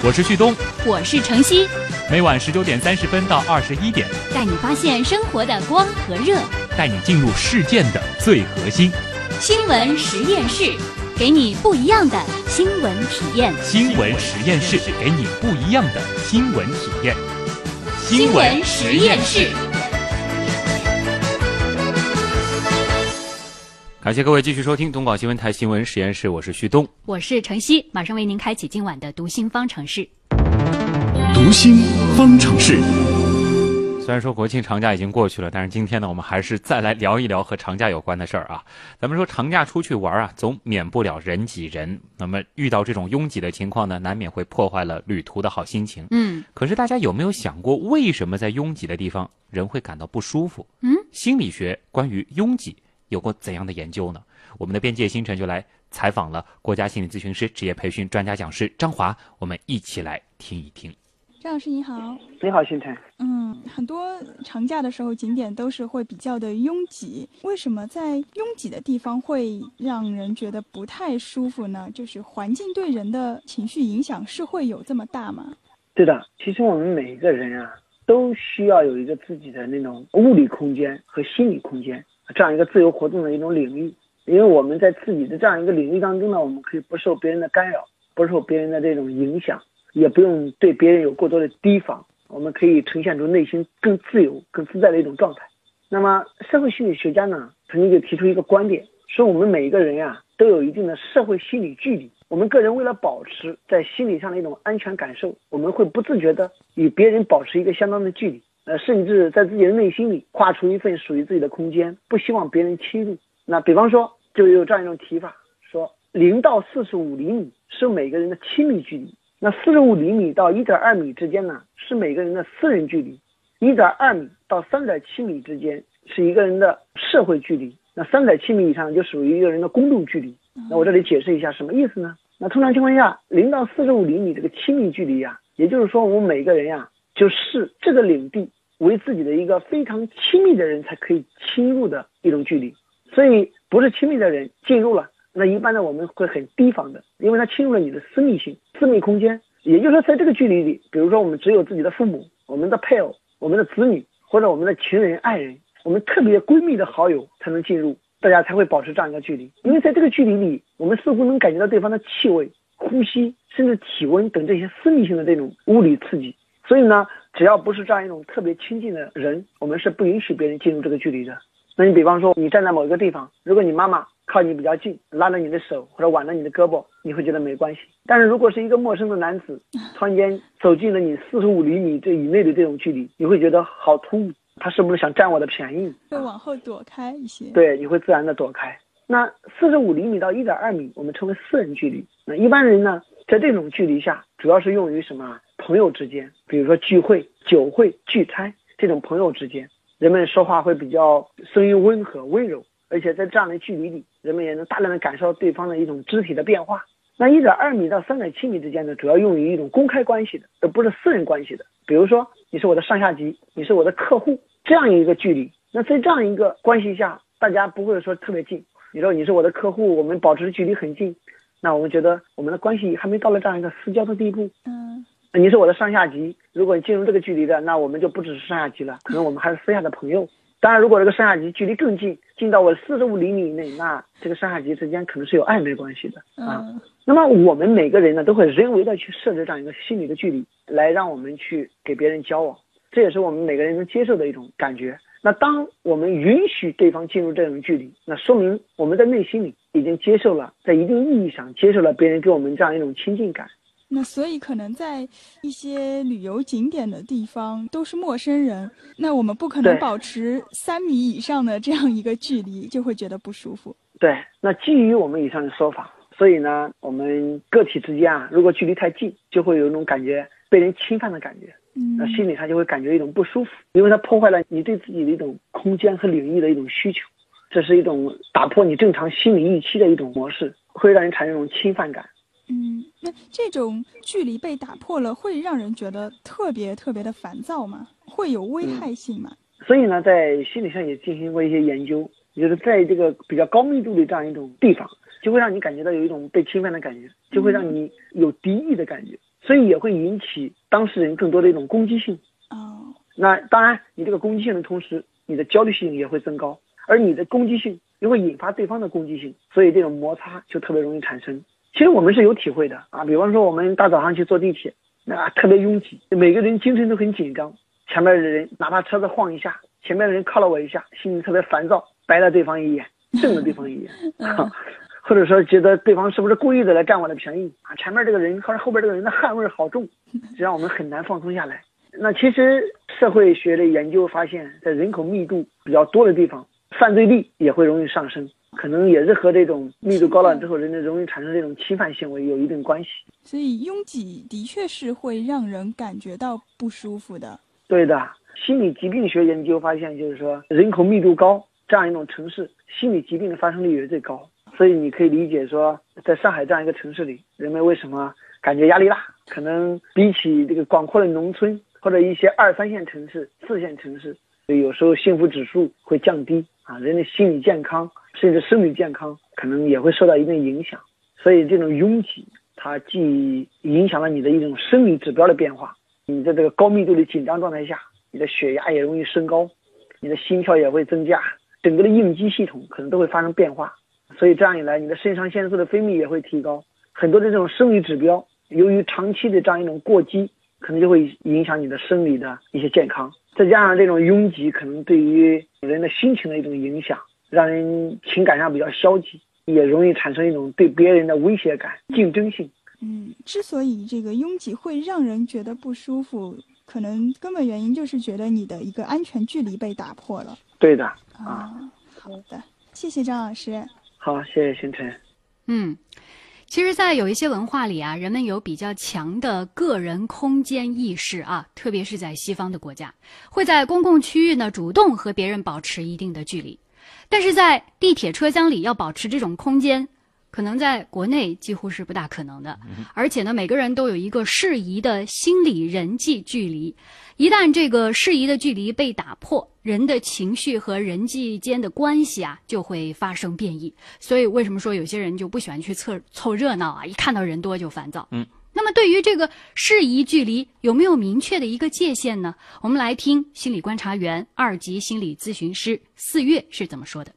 我是旭东，我是程曦，每晚十九点三十分到二十一点，带你发现生活的光和热，带你进入事件的最核心。新闻实验室，给你不一样的新闻体验。新闻实验室，给你不一样的新闻体验。新闻实验室。感谢各位继续收听东广新闻台新闻实验室，我是旭东，我是晨曦，马上为您开启今晚的读心方程式。读心方程式。虽然说国庆长假已经过去了，但是今天呢，我们还是再来聊一聊和长假有关的事儿啊。咱们说长假出去玩啊，总免不了人挤人。那么遇到这种拥挤的情况呢，难免会破坏了旅途的好心情。嗯，可是大家有没有想过，为什么在拥挤的地方人会感到不舒服？嗯，心理学关于拥挤有过怎样的研究呢？我们的边界星辰就来采访了国家心理咨询师、职业培训专家讲师张华，我们一起来听一听。张老师你好，你好，星辰。嗯，很多长假的时候景点都是会比较的拥挤，为什么在拥挤的地方会让人觉得不太舒服呢？就是环境对人的情绪影响是会有这么大吗？对的，其实我们每一个人啊，都需要有一个自己的那种物理空间和心理空间，这样一个自由活动的一种领域。因为我们在自己的这样一个领域当中呢，我们可以不受别人的干扰，不受别人的这种影响。也不用对别人有过多的提防，我们可以呈现出内心更自由、更自在的一种状态。那么，社会心理学家呢，曾经就提出一个观点，说我们每一个人呀，都有一定的社会心理距离。我们个人为了保持在心理上的一种安全感受，我们会不自觉的与别人保持一个相当的距离，呃，甚至在自己的内心里画出一份属于自己的空间，不希望别人侵入。那比方说，就有这样一种提法，说零到四十五厘米是每个人的亲密距离。那四十五厘米到一点二米之间呢，是每个人的私人距离；一点二米到三点七米之间是一个人的社会距离；那三点七米以上就属于一个人的公众距离。那我这里解释一下什么意思呢？那通常情况下，零到四十五厘米这个亲密距离呀，也就是说我们每个人呀，就是这个领地为自己的一个非常亲密的人才可以侵入的一种距离。所以不是亲密的人进入了。那一般呢，我们会很提防的，因为他侵入了你的私密性、私密空间。也就是说，在这个距离里，比如说我们只有自己的父母、我们的配偶、我们的子女或者我们的情人、爱人，我们特别闺蜜的好友才能进入，大家才会保持这样一个距离。因为在这个距离里，我们似乎能感觉到对方的气味、呼吸，甚至体温等这些私密性的这种物理刺激。所以呢，只要不是这样一种特别亲近的人，我们是不允许别人进入这个距离的。那你比方说，你站在某一个地方，如果你妈妈。靠你比较近，拉着你的手或者挽着你的胳膊，你会觉得没关系。但是如果是一个陌生的男子，突然间走进了你四十五厘米这以内的这种距离，你会觉得好突兀，他是不是想占我的便宜？会往后躲开一些。对，你会自然的躲开。那四十五厘米到一点二米，我们称为私人距离。那一般人呢，在这种距离下，主要是用于什么？朋友之间，比如说聚会、酒会、聚餐这种朋友之间，人们说话会比较声音温和、温柔。而且在这样的距离里，人们也能大量的感受到对方的一种肢体的变化。那一点二米到三点七米之间呢，主要用于一种公开关系的，而不是私人关系的。比如说，你是我的上下级，你是我的客户，这样一个距离。那在这样一个关系下，大家不会说特别近。你说你是我的客户，我们保持距离很近，那我们觉得我们的关系还没到了这样一个私交的地步。嗯，你是我的上下级，如果你进入这个距离的，那我们就不只是上下级了，可能我们还是私下的朋友。当然，如果这个上下级距离更近，近到我四十五厘米以内，那这个上下级之间可能是有暧昧关系的啊。那么我们每个人呢，都会人为的去设置这样一个心理的距离，来让我们去给别人交往，这也是我们每个人能接受的一种感觉。那当我们允许对方进入这种距离，那说明我们在内心里已经接受了，在一定意义上接受了别人给我们这样一种亲近感。那所以可能在一些旅游景点的地方都是陌生人，那我们不可能保持三米以上的这样一个距离，就会觉得不舒服。对，那基于我们以上的说法，所以呢，我们个体之间啊，如果距离太近，就会有一种感觉被人侵犯的感觉，嗯，那心里他就会感觉一种不舒服，因为它破坏了你对自己的一种空间和领域的一种需求，这是一种打破你正常心理预期的一种模式，会让人产生一种侵犯感。嗯，那这种距离被打破了，会让人觉得特别特别的烦躁吗？会有危害性吗？所以呢，在心理上也进行过一些研究，就是在这个比较高密度的这样一种地方，就会让你感觉到有一种被侵犯的感觉，就会让你有敌意的感觉。所以也会引起当事人更多的一种攻击性。哦，那当然，你这个攻击性的同时，你的焦虑性也会增高，而你的攻击性又会引发对方的攻击性，所以这种摩擦就特别容易产生。其实我们是有体会的啊，比方说我们大早上去坐地铁，那特别拥挤，每个人精神都很紧张，前面的人哪怕车子晃一下，前面的人靠了我一下，心里特别烦躁，白了对方一眼，瞪了对方一眼，或者说觉得对方是不是故意的来占我的便宜啊？前面这个人或者后边这个人的汗味好重，这让我们很难放松下来。那其实社会学的研究发现，在人口密度比较多的地方，犯罪率也会容易上升，可能也是和这种密度高了之后，人们容易产生这种侵犯行为有一定关系。所以拥挤的确是会让人感觉到不舒服的。对的，心理疾病学研究发现，就是说人口密度高这样一种城市，心理疾病的发生率也是最高。所以你可以理解说，在上海这样一个城市里，人们为什么感觉压力大？可能比起这个广阔的农村或者一些二三线城市、四线城市，有时候幸福指数会降低啊，人的心理健康甚至生理健康可能也会受到一定影响。所以这种拥挤，它既影响了你的一种生理指标的变化，你在这个高密度的紧张状态下，你的血压也容易升高，你的心跳也会增加，整个的应激系统可能都会发生变化。所以这样一来，你的肾上腺素的分泌也会提高，很多的这种生理指标，由于长期的这样一种过激，可能就会影响你的生理的一些健康。再加上这种拥挤，可能对于人的心情的一种影响，让人情感上比较消极，也容易产生一种对别人的威胁感、竞争性。嗯，之所以这个拥挤会让人觉得不舒服，可能根本原因就是觉得你的一个安全距离被打破了。对的啊，好的，谢谢张老师。好，谢谢星辰。嗯，其实，在有一些文化里啊，人们有比较强的个人空间意识啊，特别是在西方的国家，会在公共区域呢主动和别人保持一定的距离。但是在地铁车厢里要保持这种空间，可能在国内几乎是不大可能的。而且呢，每个人都有一个适宜的心理人际距离，一旦这个适宜的距离被打破，人的情绪和人际间的关系啊就会发生变异。所以，为什么说有些人就不喜欢去凑凑热闹啊？一看到人多就烦躁。嗯。那么，对于这个适宜距离有没有明确的一个界限呢？我们来听心理观察员、二级心理咨询师四月是怎么说的。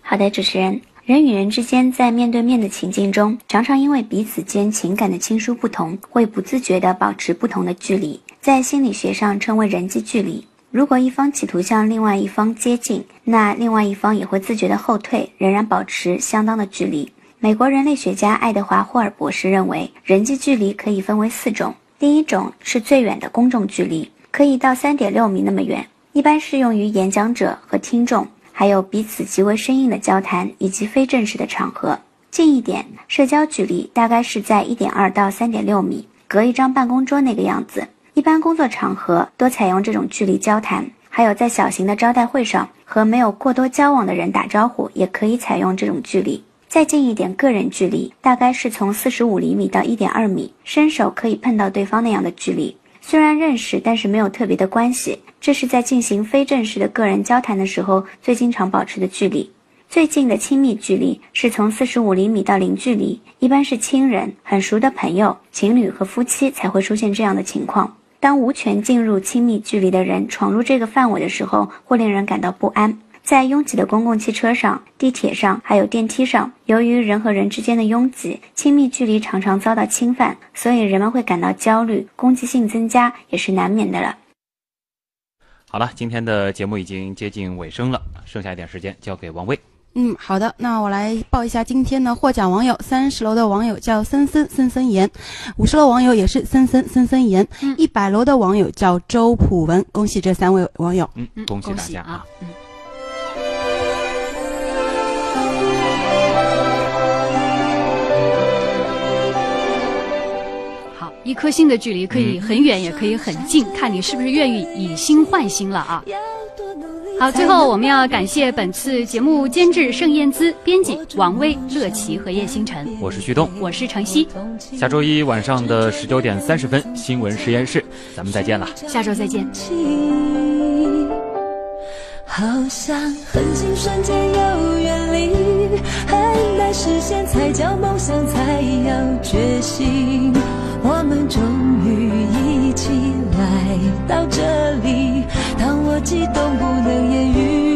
好的，主持人，人与人之间在面对面的情境中，常常因为彼此间情感的亲疏不同，会不自觉地保持不同的距离，在心理学上称为人际距离。如果一方企图向另外一方接近，那另外一方也会自觉地后退，仍然保持相当的距离。美国人类学家爱德华·霍尔博士认为，人际距离可以分为四种。第一种是最远的公众距离，可以到三点六米那么远，一般适用于演讲者和听众，还有彼此极为生硬的交谈以及非正式的场合。近一点，社交距离大概是在一点二到三点六米，隔一张办公桌那个样子。一般工作场合多采用这种距离交谈，还有在小型的招待会上和没有过多交往的人打招呼，也可以采用这种距离。再近一点，个人距离大概是从四十五厘米到一点二米，伸手可以碰到对方那样的距离。虽然认识，但是没有特别的关系。这是在进行非正式的个人交谈的时候最经常保持的距离。最近的亲密距离是从四十五厘米到零距离，一般是亲人、很熟的朋友、情侣和夫妻才会出现这样的情况。当无权进入亲密距离的人闯入这个范围的时候，会令人感到不安。在拥挤的公共汽车上、地铁上，还有电梯上，由于人和人之间的拥挤，亲密距离常常遭到侵犯，所以人们会感到焦虑，攻击性增加也是难免的了。好了，今天的节目已经接近尾声了，剩下一点时间交给王卫。嗯，好的，那我来报一下今天的获奖网友：三十楼的网友叫森森森森言，五十楼网友也是森森森森言，一百楼的网友叫周普文。恭喜这三位网友！嗯，恭喜大家啊！嗯。一颗心的距离可以很远，也可以很近，看你是不是愿意以心换心了啊！好，最后我们要感谢本次节目监制盛燕姿、编辑王威、乐琪和叶星辰。我是旭东，我是程曦。下周一晚上的十九点三十分，新闻实验室，咱们再见了。下周再见。好像很近瞬间又远离，很难实现才叫梦想，才要决心。我们终于一起来到这里当我激动不能言语。